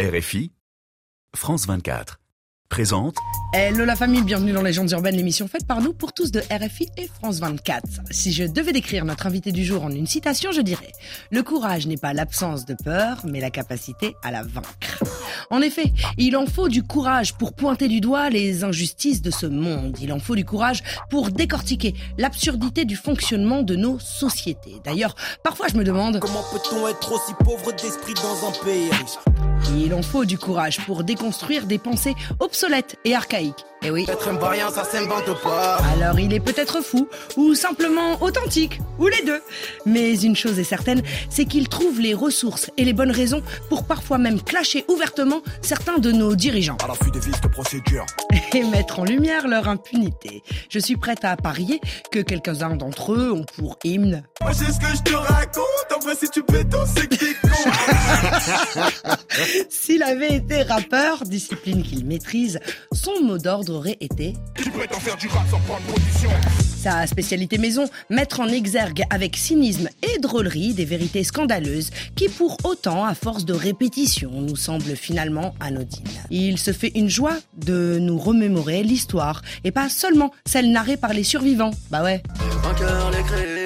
RFI, France 24, présente Hello la famille, bienvenue dans Légendes urbaines, l'émission faite par nous pour tous de RFI et France 24. Si je devais décrire notre invité du jour en une citation, je dirais Le courage n'est pas l'absence de peur, mais la capacité à la vaincre. En effet, il en faut du courage pour pointer du doigt les injustices de ce monde. Il en faut du courage pour décortiquer l'absurdité du fonctionnement de nos sociétés. D'ailleurs, parfois je me demande Comment peut-on être aussi pauvre d'esprit dans un pays riche? Il en faut du courage pour déconstruire des pensées obsolètes et archaïques. Et oui. Être un vaillant, ça s'invente pas. Alors il est peut-être fou, ou simplement authentique, ou les deux. Mais une chose est certaine, c'est qu'il trouve les ressources et les bonnes raisons pour parfois même clasher ouvertement certains de nos dirigeants À l'affût des vices de procédure. et mettre en lumière leur impunité. Je suis prête à parier que quelques-uns d'entre eux ont pour hymne Moi, c'est ce que je te raconte. En vrai, si tu béton, c'est que t'es con. S'il avait été rappeur, discipline qu'il maîtrise, son mot d'ordre aurait été faire du rap sans prendre position. Sa spécialité maison, mettre en exergue avec cynisme et drôlerie des vérités scandaleuses qui, pour autant, à force de répétition, nous semblent finalement anodines. Il se fait une joie de nous remémorer l'histoire et pas seulement celle narrée par les survivants. Bah ouais. Les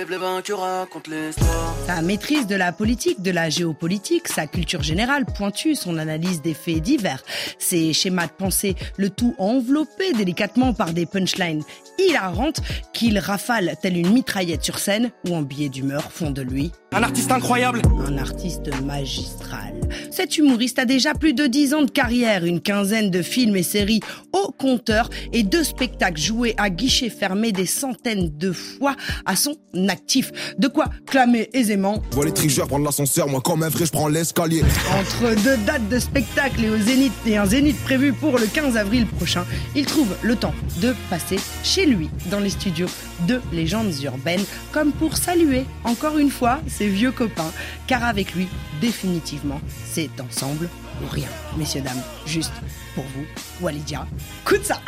Sa maîtrise de la politique, de la géopolitique, sa culture générale pointue, son analyse des faits divers, ses schémas de pensée, le tout enveloppé délicatement par des punchlines hilarantes qu'il rafale telle une mitraillette sur scène ou en billet d'humeur font de lui Un artiste incroyable. un artiste magistral. Cet humoriste a déjà plus de 10 ans de carrière, une quinzaine de films et séries au compteur et deux spectacles joués à guichet fermé des centaines de fois à son actif. De quoi clamer aisément Je vois les tricheurs prendre l'ascenseur. Moi, comme un vrai, je prends l'escalier. Entre deux dates de spectacle et au Zénith et un Zénith prévu pour le 15 avril prochain, il trouve le temps de passer chez lui dans les studios de légendes urbaines comme pour saluer encore une fois ses vieux copains car avec lui définitivement c'est ensemble ou rien. Messieurs dames, juste pour vous, Walidia, coup de ça.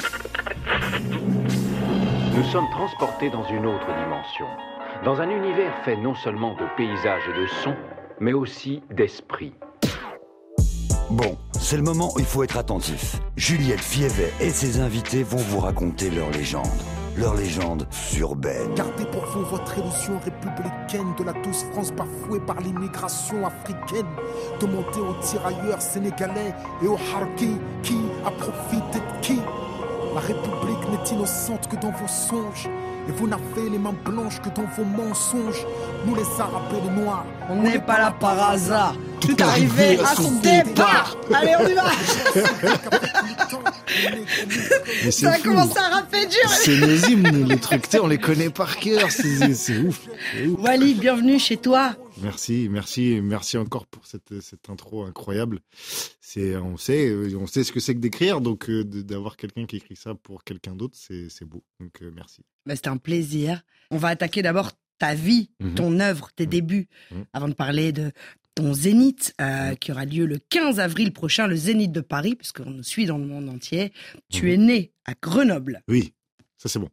Nous sommes transportés dans une autre dimension, dans un univers fait non seulement de paysages et de sons, mais aussi d'esprit. Bon, c'est le moment où il faut être attentif. Juliette Fievet et ses invités vont vous raconter leur légende. Leur légende urbaine. Gardez pour vous votre illusion républicaine de la douce France bafouée par l'immigration africaine. Demandez aux tirailleurs sénégalais et aux harkis qui a profité de qui. La République n'est innocente que dans vos songes. Et vous n'avez les mains blanches que dans vos mensonges. Nous les arabes et les noirs. On n'est pas là par hasard. Tout arrivé à son départ. Allez, on y va. Mais Ça a fou. commencé à rapper dur. C'est nos hymnes, les trucs, on les connaît par cœur, c'est ouf. ouf. Wally, bienvenue chez toi. Merci, merci, merci encore pour cette, cette intro incroyable. C'est, on sait, euh, on sait ce que c'est que d'écrire, donc euh, d'avoir quelqu'un qui écrit ça pour quelqu'un d'autre, c'est c'est beau. Donc euh, merci. Bah, C'était un plaisir. On va attaquer d'abord ta vie, Mhm. ton œuvre, tes débuts, Mhm. avant de parler de ton Zénith, euh, qui aura lieu le 15 avril prochain, le Zénith de Paris, puisqu'on nous suit dans le monde entier. Tu Mhm. es né à Grenoble, Oui, ça c'est bon.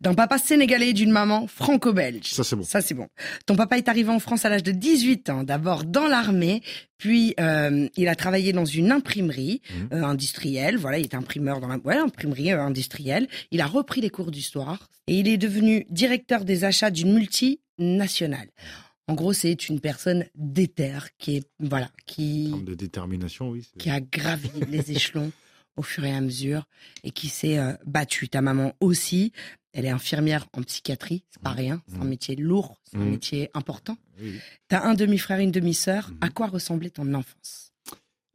d'un papa sénégalais et d'une maman franco-belge. Ça c'est bon. Ça, c'est bon. Ton papa est arrivé en France à l'âge de 18 ans, d'abord dans l'armée, puis euh, il a travaillé dans une imprimerie Mhm. euh, industrielle. Voilà, il était imprimeur dans la ouais, imprimerie euh, industrielle. Il a repris les cours d'histoire et il est devenu directeur des achats d'une multinationale. En gros, c'est une personne déterre qui est voilà, qui de détermination, oui. qui a gravi les échelons au fur et à mesure et qui s'est euh, battue. Ta maman aussi, elle est infirmière en psychiatrie, c'est pas Mhm. rien, c'est un Mhm. métier lourd, c'est un Mhm. métier important. Oui, oui. T'as un demi-frère et une demi-sœur. À quoi ressemblait ton enfance?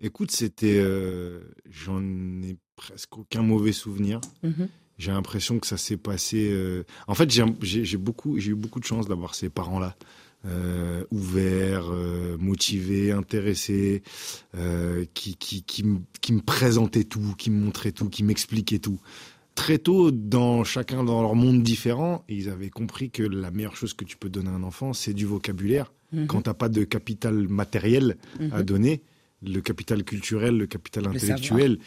Écoute, c'était, euh, j'en ai presque aucun mauvais souvenir. J'ai l'impression que ça s'est passé. euh, En fait, j'ai j'ai- j'ai beaucoup, j'ai eu beaucoup de chance d'avoir ces parents-là, euh, ouverts, euh, motivés, intéressés, euh, qui, qui, qui, me- qui me présentaient tout, qui me montraient tout, qui m'expliquaient tout. Très tôt, dans chacun dans leur monde différent, ils avaient compris que la meilleure chose que tu peux donner à un enfant, c'est du vocabulaire. Mhm. Quand t'as pas de capital matériel à Mhm. donner, le capital culturel, le capital Le intellectuel,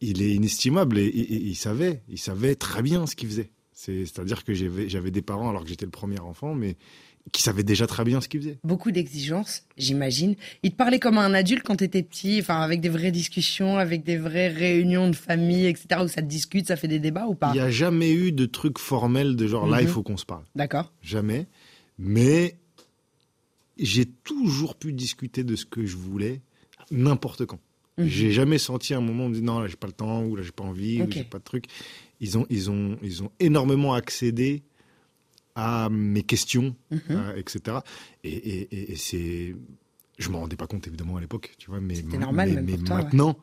il est inestimable et, et- et il savait, il savait très bien ce qu'il faisait. C'est- C'est-à-dire que j'avais des parents alors que j'étais le premier enfant, mais qui savaient déjà très bien ce qu'ils faisaient. Beaucoup d'exigences, j'imagine. Il te parlait comme un adulte quand tu étais petit, enfin avec des vraies discussions, avec des vraies réunions de famille, etc. où ça te discute, ça fait des débats ou pas? Il n'y a jamais eu de truc formel de genre là, il faut qu'on se parle. D'accord. Jamais. Mais j'ai toujours pu discuter de ce que je voulais n'importe quand. Mhm. J'ai jamais senti un moment où on me dit non, là j'ai pas le temps, ou là j'ai pas envie, Ok. ou j'ai pas de truc. Ils ont, ils ont, ils ont énormément accédé à mes questions, Mhm. euh, etc. Et, et, et, et c'est, je m'en rendais pas compte évidemment à l'époque, tu vois, mais, normal mais, mais ouais. maintenant,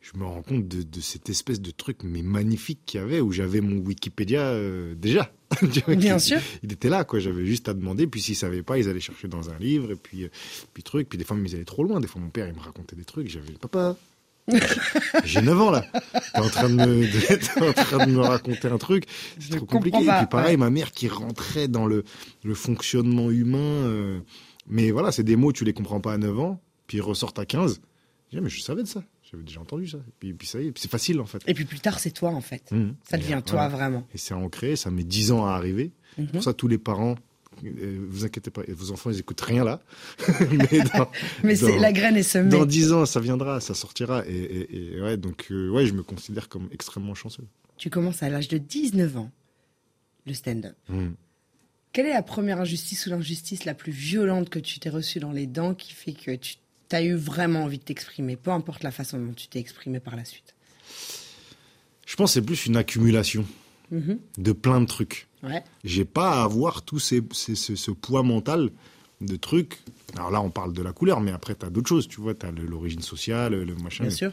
je me rends compte de, de cette espèce de truc mais magnifique qu'il y avait où j'avais mon Wikipédia euh, déjà. Vois, Bien qui- sûr. il était là, quoi. J'avais juste à demander. Puis s'ils savaient pas, ils allaient chercher dans un livre. Et puis, euh, puis truc. Puis des fois, ils allaient trop loin. Des fois, mon père, il me racontait des trucs. J'avais, papa, j'ai 9 ans là. T'es en train de me, de- en train de me raconter un truc. C'est trop compliqué. pas, Et puis pareil, ouais. ma mère qui rentrait dans le, le fonctionnement humain. euh, mais voilà, c'est des mots, tu les comprends pas à 9 ans. Puis ils ressortent à 15. Je dis, mais je savais de ça. J'avais déjà entendu ça. Puis, puis ça y est. C'est facile en fait. Et puis plus tard, c'est toi en fait. Mhm. Ça Et, devient toi voilà. vraiment. Et c'est ancré, ça met 10 ans à arriver. Mhm. Pour ça, tous les parents, vous inquiétez pas, vos enfants, ils écoutent rien là. Mais dans, Mais c'est dans- la graine est semée. dans 10 ans, ça viendra, ça sortira. Et, et- et ouais, donc, euh, ouais, je me considère comme extrêmement chanceux. Tu commences à l'âge de 19 ans le stand-up. Mhm. Quelle est la première injustice ou l'injustice la plus violente que tu t'es reçue dans les dents qui fait que tu as eu vraiment envie de t'exprimer, peu importe la façon dont tu t'es exprimé par la suite? Je pense que c'est plus une accumulation Mhm. de plein de trucs. Ouais. J'ai pas à avoir tout ces, ces- ce, ce poids mental de trucs. Alors là, on parle de la couleur, mais après, tu as d'autres choses. Tu vois, tu as l'origine sociale, le machin. Bien sûr.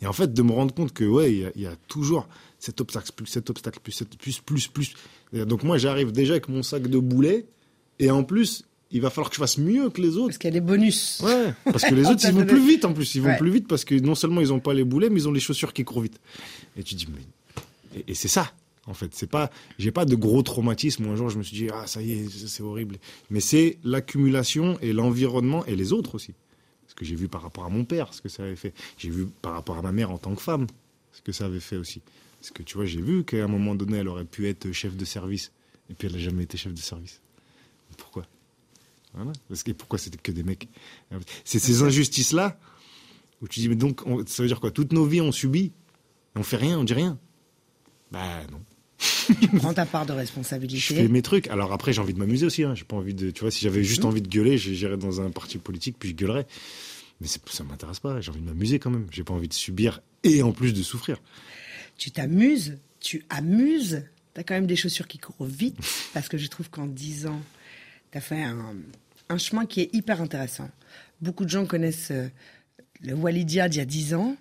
Et en fait, de me rendre compte que, ouais, il y a- il y, a toujours cet obstacle, plus cet obstacle, plus, cet- plus, plus, plus. Et donc, moi, j'arrive déjà avec mon sac de boulets. Et en plus, il va falloir que je fasse mieux que les autres. Parce qu'il y a des bonus. Ouais, parce que les autres, ils vont plus vite en plus. Ils vont Ouais. plus vite parce que non seulement ils ont pas les boulets, mais ils ont les chaussures qui courent vite. Et tu dis, mais. Et, et c'est ça, en fait. C'est pas. J'ai pas de gros traumatisme un jour je me suis dit, ah, ça y est, c'est horrible. Mais c'est l'accumulation et l'environnement et les autres aussi. Ce que j'ai vu par rapport à mon père, ce que ça avait fait. J'ai vu par rapport à ma mère en tant que femme, ce que ça avait fait aussi. Parce que tu vois, j'ai vu qu'à un moment donné, elle aurait pu être chef de service. Et puis elle n'a jamais été chef de service. Pourquoi? Voilà. Parce que pourquoi c'était que des mecs? C'est ces injustices-là où tu dis, mais donc, on- ça veut dire quoi? Toutes nos vies, on subit, on fait rien, on dit rien? Bah non. Prends ta part de Je responsabilité. fais mes trucs. Alors après, j'ai envie de m'amuser aussi. Hein. J'ai pas envie de, tu vois, si j'avais juste envie de gueuler, je- j'irais dans un parti politique puis je gueulerais. Mais ça m'intéresse pas. J'ai envie de m'amuser quand même. J'ai pas envie de subir et en plus de souffrir. Tu t'amuses, tu amuses. T'as quand même des chaussures qui courent vite. Parce que je trouve qu'en 10 ans, t'as fait un, un chemin qui est hyper intéressant. Beaucoup de gens connaissent euh, le Walidia d'il y a 10 ans.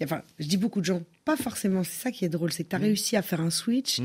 Et Enfin, je dis beaucoup de gens, pas forcément. C'est ça qui est drôle, c'est que tu as réussi à faire un switch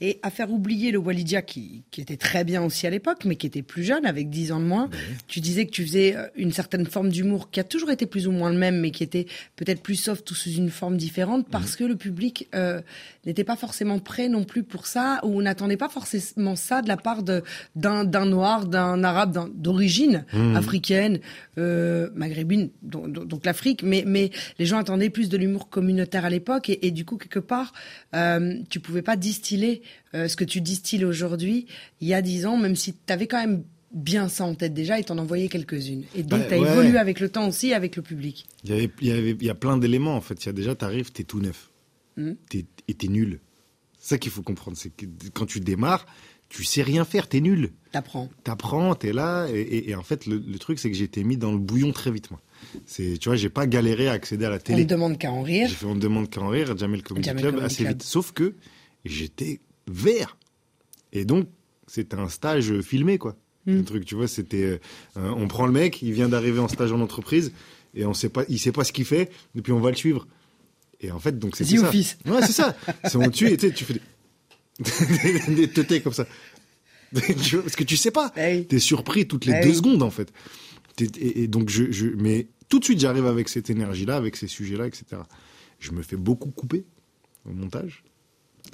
et à faire oublier le Walidia qui, qui était très bien aussi à l'époque, mais qui était plus jeune, avec 10 ans de moins. Tu disais que tu faisais euh, une certaine forme d'humour qui a toujours été plus ou moins le même, mais qui était peut-être plus soft ou sous une forme différente parce que le public euh, n'était pas forcément prêt non plus pour ça, ou n'attendait pas forcément ça de la part d'un d'un noir, d'un arabe d'origine africaine, euh, maghrébine, donc- donc l'Afrique, mais, mais les gens attendaient plus de l'humour communautaire à l'époque, et, et du coup, quelque part, euh, tu pouvais pas distiller euh, ce que tu distilles aujourd'hui, il y a dix ans, même si tu avais quand même bien ça en tête déjà, et t'en envoyais quelques-unes. Et donc, Bah, tu as ouais. évolué avec le temps aussi, avec le public. Il y, avait, il, y avait, il y a plein d'éléments en fait. Il y a déjà, t'arrives, t'es tout neuf. Mhm. T'es, et t'es nul. C'est ça qu'il faut comprendre. C'est que quand tu démarres, tu sais rien faire, t'es nul. T'apprends. T'apprends, t'es là, et, et- et en fait, le, le truc, c'est que j'ai été mis dans le bouillon très vite, moi. C'est, tu vois, j'ai pas galéré à accéder à la On télé. ne demande qu'à en rire. J'ai fait On ne demande qu'à en rire, Jamel Comedy Jamel Club, Comedy assez Club. vite. Sauf que j'étais vert. Et donc, c'était un stage filmé, quoi. Hmm. Le truc, tu vois, c'était, euh, on prend le mec, il vient d'arriver en stage en entreprise, et on sait pas, il sait pas ce qu'il fait, et puis on va le suivre. Et en fait, donc c'est ça. Office. Ouais, c'est ça. C'est on tue, et tu fais des, des teutés comme ça. Parce que tu sais pas. Ah oui. T'es surpris toutes les Ah deux secondes, en fait. Et, et donc, je, je, mais tout de suite, j'arrive avec cette énergie-là, avec ces sujets-là, etc. Je me fais beaucoup couper au montage.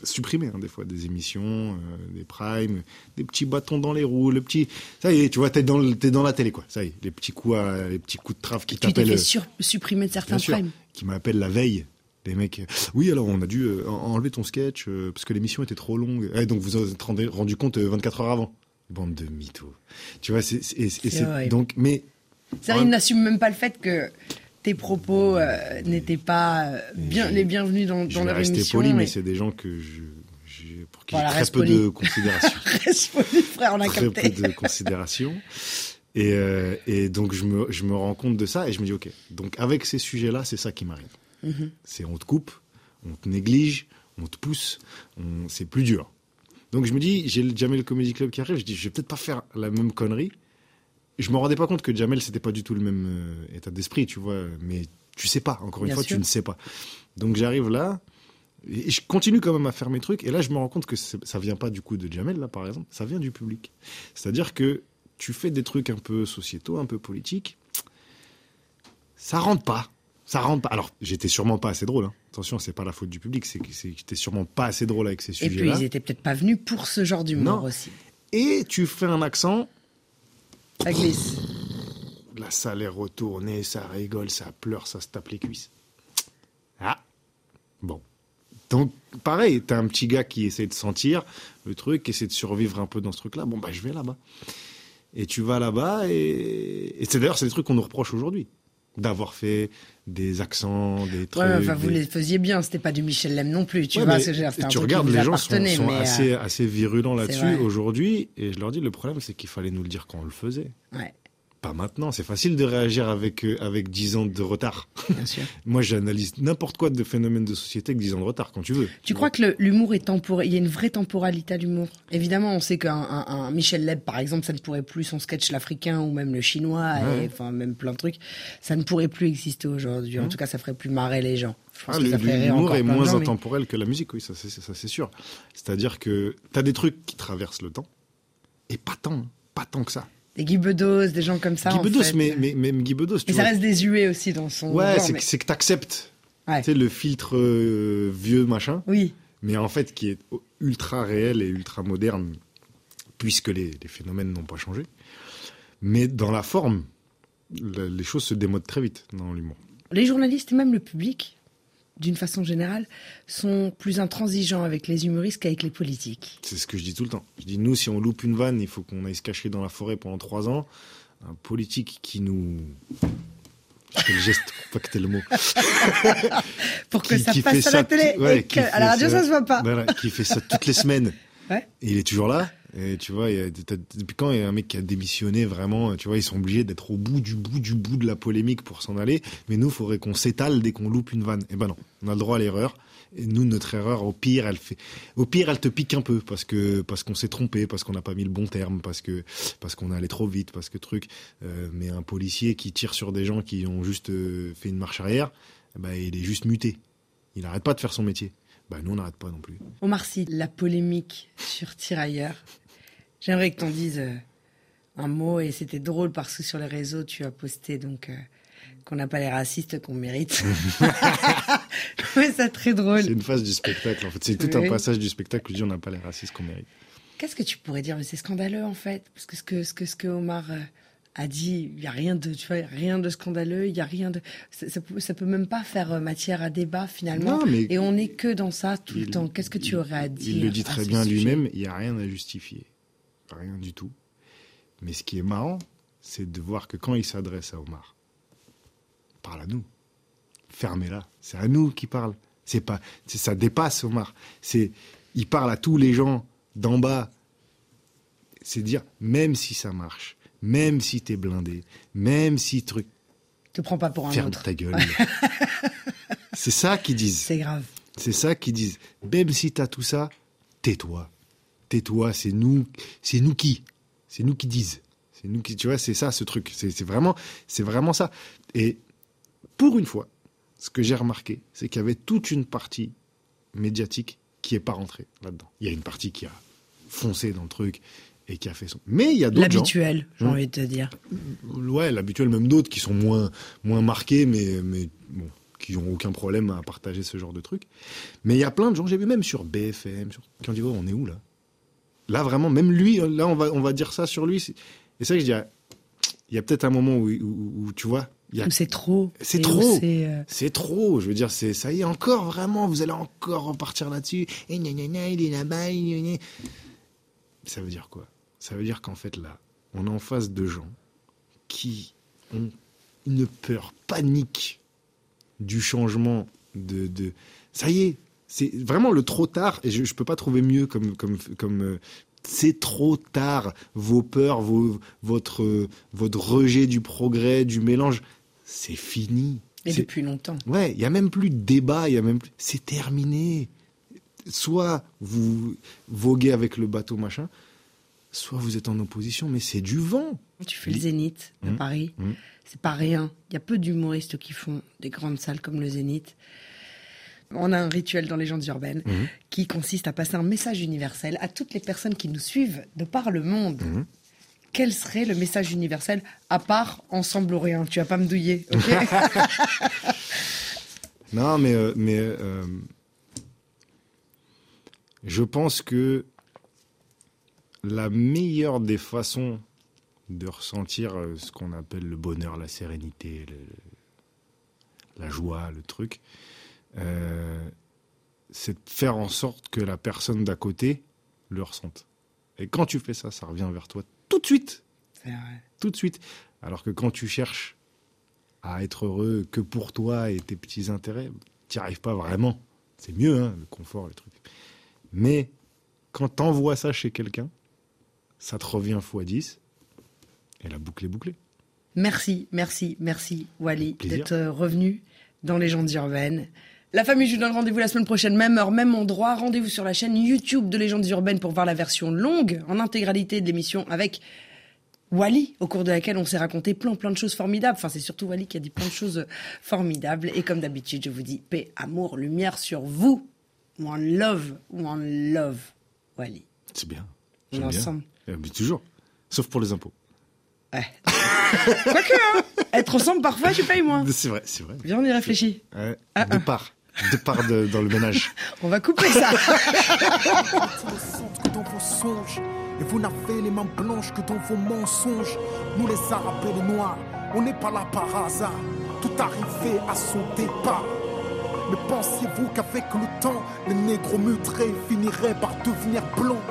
Supprimer, hein, des fois, des émissions, euh, des primes, des petits bâtons dans les roues, le petit. Ça y est, tu vois, t'es dans, le- t'es dans la télé, quoi. Ça y est, les petits coups, à- les petits coups de trave qui Tu t'es t'appellent. fait euh, sur- supprimer de certains primes. qui m'appellent la veille. Les mecs, euh, oui, alors on a dû euh, en- enlever ton sketch euh, parce que l'émission était trop longue. Eh, donc vous vous êtes rendu, rendu compte euh, 24 heures avant. Bande de mythos. Tu vois, c'est, donc, mais C'est-à-dire, il n'assume même pas le fait que tes propos euh, n'étaient pas bien, je- les bienvenus dans, je dans leur rester émission. poli, mais c'est des gens que je, pour qui Voilà, j'ai très peu poli. de considération. Reste poli, frère, on a très capté. peu de considération. Et, euh, et donc, je me, je me rends compte de ça et je me dis, OK, donc avec ces sujets-là, c'est ça qui m'arrive. Mhm. C'est on te coupe, on te néglige, on te pousse, on- c'est plus dur. Donc, je me dis, j'ai le Jamel Comedy Club qui arrive, je dis, je vais peut-être pas faire la même connerie. Je me rendais pas compte que Jamel, c'était pas du tout le même euh, état d'esprit, tu vois. Mais tu sais pas, encore une Bien fois, sûr. tu ne sais pas. Donc, j'arrive là, et je continue quand même à faire mes trucs. Et là, je me rends compte que ça vient pas du coup de Jamel, là, par exemple. Ça vient du public. C'est-à-dire que tu fais des trucs un peu sociétaux, un peu politiques. Ça rentre pas. Ça rentre pas. Alors, j'étais sûrement pas assez drôle. hein. Attention, c'est pas la faute du public. C'est que j'étais sûrement pas assez drôle avec ces Et puis, sujets-là. ils étaient peut-être pas venus pour ce genre d'humour aussi. Et tu fais un accent. Ça glisse. La salle est retournée, ça rigole, ça pleure, ça se tape les cuisses. Ah. Bon. Donc, pareil, t'as un petit gars qui essaie de sentir le truc, qui essaie de survivre un peu dans ce truc-là. Bon, bah, je vais là-bas. Et tu vas là-bas, et, et c'est d'ailleurs, c'est des trucs qu'on nous reproche aujourd'hui. D'avoir fait des accents, des trucs. Ouais, enfin, vous des- les faisiez bien, c'était pas du Michel Lem non plus, tu Ouais, vois. mais ce un tu regardes, les gens sont, sont euh, assez, virulents là-dessus aujourd'hui. Et je leur dis, le problème, c'est qu'il fallait nous le dire quand on le faisait. Ouais, Pas maintenant. C'est facile de réagir avec, euh, avec 10 ans de retard. bien sûr. Moi, j'analyse n'importe quoi de phénomène de société avec 10 ans de retard, quand tu veux. Tu crois que l'humour est temporel Il y a une vraie temporalité à l'humour? Évidemment, on sait qu'un un, un Michel Leb, par exemple, ça ne pourrait plus son sketch l'africain ou même le chinois, Ouais. et, enfin même plein de trucs, ça ne pourrait plus exister aujourd'hui. En tout cas, ça ferait plus marrer les gens. Ah, L'humour est moins gens, mais- intemporel que la musique, oui, ça c'est sûr. C'est-à-dire que t'as des trucs qui traversent le temps, et pas tant, pas tant que ça. Des Guy Bedos, des gens comme ça. Guy en Bedos, fait. mais, mais même Guy Bedos, Mais ça vois. reste désuet aussi dans son. Ouais, c'est mais- que, t'acceptes, Ouais. tu sais, le filtre euh, vieux machin, Oui, mais en fait qui est ultra réel et ultra moderne, puisque les, les phénomènes n'ont pas changé. Mais dans la forme, la- les choses se démodent très vite dans l'humour. les journalistes et même le public, d'une façon générale, sont plus intransigeants avec les humoristes qu'avec les politiques. C'est ce que je dis tout le temps. Je dis, nous, si on loupe une vanne, il faut qu'on aille se cacher dans la forêt pendant trois ans. Un politique qui nous... Je fais le geste pour pas que le mot. Pour que Qui- ça qui passe à la télé ouais, et que- à la radio, ça- ça se voit pas. Voilà, qui fait ça toutes les semaines. Ouais. Et il est toujours là. Et tu vois, depuis quand il y a un mec qui a démissionné vraiment Tu vois, ils sont obligés d'être au bout du bout du bout de la polémique pour s'en aller. Mais nous, il faudrait qu'on s'étale dès qu'on loupe une vanne. Eh ben non, on a le droit à l'erreur. Et nous, notre erreur, au pire, elle fait, au pire, elle te pique un peu parce que parce qu'on s'est trompé, parce qu'on n'a pas mis le bon terme, parce que parce qu'on est allé trop vite, parce que truc. Euh, mais un policier qui tire sur des gens qui ont juste euh, fait une marche arrière, ben, il est juste muté. Il n'arrête pas de faire son métier. Bah nous, on n'arrête pas non plus. Omar Sy, la polémique sur Tirailleurs. J'aimerais que t'en dises euh, un mot et c'était drôle parce que sur les réseaux tu as posté donc euh, qu'on n'a pas les racistes qu'on mérite. Je trouvais ça très drôle. C'est une phase du spectacle, en fait. C'est tout Oui. un passage du spectacle où je dis on n'a pas les racistes qu'on mérite. Qu'est-ce que tu pourrais dire? Mais c'est scandaleux en fait, parce que ce que ce que, ce que Omar euh, a dit, il y a rien de, tu vois, rien de scandaleux, il y a rien de, ça, ça peut, ça peut même pas faire matière à débat finalement. Non, mais- Et on n'est que dans ça tout le temps. Qu'est-ce que tu il- aurais à dire Il le dit très bien lui-même, il n'y a rien à justifier. Rien du tout. Mais ce qui est marrant, c'est de voir que quand il s'adresse à Omar, parle à nous. Fermez-la. C'est à nous qu'il parle. C'est pas, c'est- ça dépasse Omar. C'est, il parle à tous les gens d'en bas. C'est dire, même si ça marche, même si t'es blindé, même si truc, Te prends pas pour un ferme autre. ta gueule. c'est ça qu'ils disent. C'est grave. C'est ça qu'ils disent. Même si t'as tout ça, tais-toi. Tais-toi, c'est nous, c'est nous qui. C'est nous qui disent. C'est nous qui, tu vois, c'est ça ce truc. C'est vraiment, c'est vraiment ça. Et pour une fois, ce que j'ai remarqué, c'est qu'il y avait toute une partie médiatique qui est pas rentrée là-dedans. Il y a une partie qui a foncé dans le truc et qui a fait son. Mais il y a d'autres. L'habituel, j'ai Hmm. envie de te dire. Ouais, l'habituel, même d'autres qui sont moins, moins marqués, mais, mais bon, qui ont aucun problème à partager ce genre de truc. Mais il y a plein de gens, j'ai vu même sur BFM, sur, qui ont dit, oh, on est où là? Là, vraiment, même lui, là, on va, on va dire ça sur lui. Et que je dis, il y a peut-être un moment où, où- où, tu vois, a c'est trop. C'est trop. c'est, euh, c'est trop, je veux dire, c'est ça y est encore vraiment, vous allez encore repartir là-dessus. Et gna gna gna, il est là-bas, gna. Ça veut dire quoi? Ça veut dire qu'en fait, là, on est en face de gens qui ont une peur panique du changement de. de... Ça y est, c'est vraiment le trop tard, et je ne peux pas trouver mieux comme, comme, comme euh, c'est trop tard. Vos peurs, vos, votre, euh, votre rejet du progrès, du mélange, c'est fini. Et depuis longtemps. Ouais, il y a même plus de débat, il y a même plus... c'est terminé. Soit vous voguez avec le bateau machin, soit vous êtes en opposition, mais c'est du vent. Tu fais le Zénith de Mmh. Paris. Mmh. C'est pas rien. Il y a peu d'humoristes qui font des grandes salles comme le Zénith. On a un rituel dans les gens urbaines Mmh. qui consiste à passer un message universel à toutes les personnes qui nous suivent de par le monde. Mmh. Quel serait le message universel à part ensemble ou rien? Tu vas pas me douiller, ok? Non, mais, euh, mais euh, je pense que la meilleure des façons de ressentir euh, ce qu'on appelle le bonheur, la sérénité, le- la joie, le truc, euh, c'est de faire en sorte que la personne d'à côté le ressente. Et quand tu fais ça, ça revient vers toi tout de suite C'est vrai. tout de suite. Alors que quand tu cherches à être heureux que pour toi et tes petits intérêts, tu n'y arrives pas vraiment. C'est mieux, hein, le confort, le truc. Mais quand tu envoies ça chez quelqu'un, ça te revient x10 et la boucle est bouclée. Merci, merci, merci Wally d'être euh, revenu dans Légendes urbaines. La famille, je vous donne rendez-vous la semaine prochaine, même heure, même endroit. Rendez-vous sur la chaîne YouTube de Légendes urbaines pour voir la version longue en intégralité de l'émission avec Wally, au cours de laquelle on s'est raconté plein plein de choses formidables. Enfin, c'est surtout Wally qui a dit plein de choses formidables. Et comme d'habitude, je vous dis paix, amour, lumière sur vous. One love, one love, Wally. C'est bien. On est bien. ensemble. Euh, mais toujours. Sauf pour les impôts. Ouais. Quoique, hein, être ensemble parfois, je paye moins. C'est vrai, c'est vrai. Viens, on y réfléchit. Ouais. Ah, ah. Départ. Départ de- dans le ménage. On va couper ça. dans vos songes. Et vous n'avez les mains blanches que dans vos mensonges. Nous les arabes et les noirs, on n'est pas là par hasard. Tout arrivé à son départ. Mais pensiez-vous qu'avec le temps, les négros mutrés finiraient par devenir blancs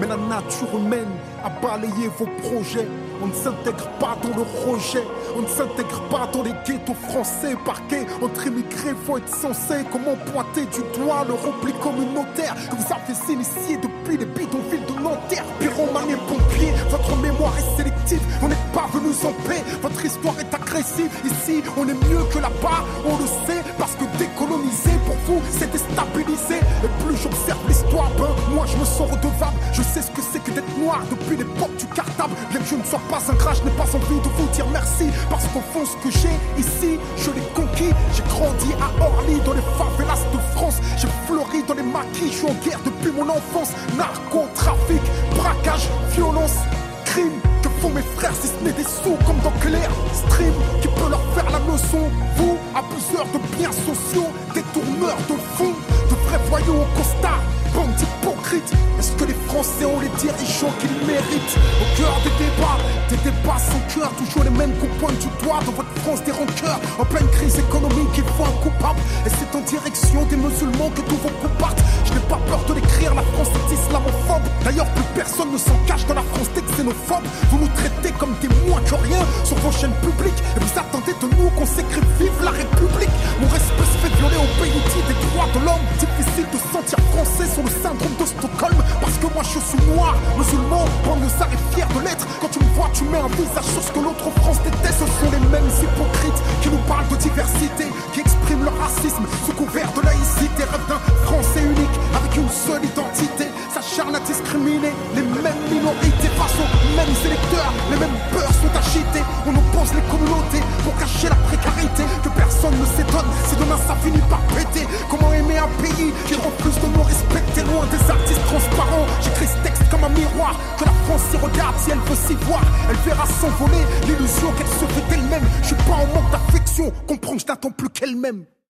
Mais la nature humaine a balayé vos projets. On ne s'intègre pas dans le rejet. On ne s'intègre pas dans les ghettos français parqués. Entre immigrés, faut être censé. Comment pointer du doigt le repli communautaire que vous avez initié depuis les bidonvilles de Nanterre. Pyromane et pompier, votre mémoire est sélective. On n'est pas venus en paix. Votre histoire est agressive. Ici, on est mieux que là-bas. On le sait parce que décoloniser pour vous, c'est déstabiliser. Et plus j'observe l'histoire, ben, moi je me sens redevable. Je sais ce que d'être noir depuis l'époque du cartable. Bien que je ne sois pas un je n'ai pas envie de vous dire merci. Parce qu'au fond, ce que j'ai ici, je l'ai conquis. J'ai grandi à Orly, dans les favelas de France. J'ai fleuri dans les maquis, je suis en guerre depuis mon enfance. Narcotrafic, braquage, violence, crime. Que font mes frères si ce n'est des sous comme dans Claire Stream Qui peut leur faire la leçon Vous, abuseurs de biens sociaux, détourneurs de fonds, Français ont les dirigeants qu'ils méritent Au cœur des débats, des débats sans cœur, toujours les mêmes qu'on pointe du doigt dans votre France des rancœurs. En pleine crise économique, il faut un coupable. Et c'est en direction des musulmans que tous vos coups. Je n'ai pas peur de l'écrire, la France est islamophobe. D'ailleurs, plus personne ne s'en cache dans la France des xénophobes. Vous nous traitez comme des moins que rien sur vos chaînes publiques. Et vous attendez de nous qu'on s'écrive Vive la République. Mon respect se fait violer au pays des droits de l'homme. Difficile de se sentir français sur le syndrome de Stockholm. Parce que moi je suis noir, musulman, banlieusard et fier de l'être. Quand tu me vois, tu mets un visage sur ce que l'autre France déteste. Ce sont les mêmes hypocrites qui nous parlent de diversité, qui expriment leur racisme sous couvert de laïcité. Rêve d'un français unique avec une seule identité. S'acharne à discriminer les mêmes minorités face aux mêmes électeurs. Les mêmes peurs sont agités. On oppose les communautés pour cacher la précarité. Que personne ne s'étonne si demain ça finit par péter. Comment aimer un pays qui refuse de nous respecter loin des artistes transparents? J'écris ce texte comme un miroir. Que la France s'y regarde si elle veut s'y voir. Elle verra s'envoler l'illusion qu'elle se fait d'elle-même. Je suis pas en manque d'affection. Comprends que je n'attends plus qu'elle-même.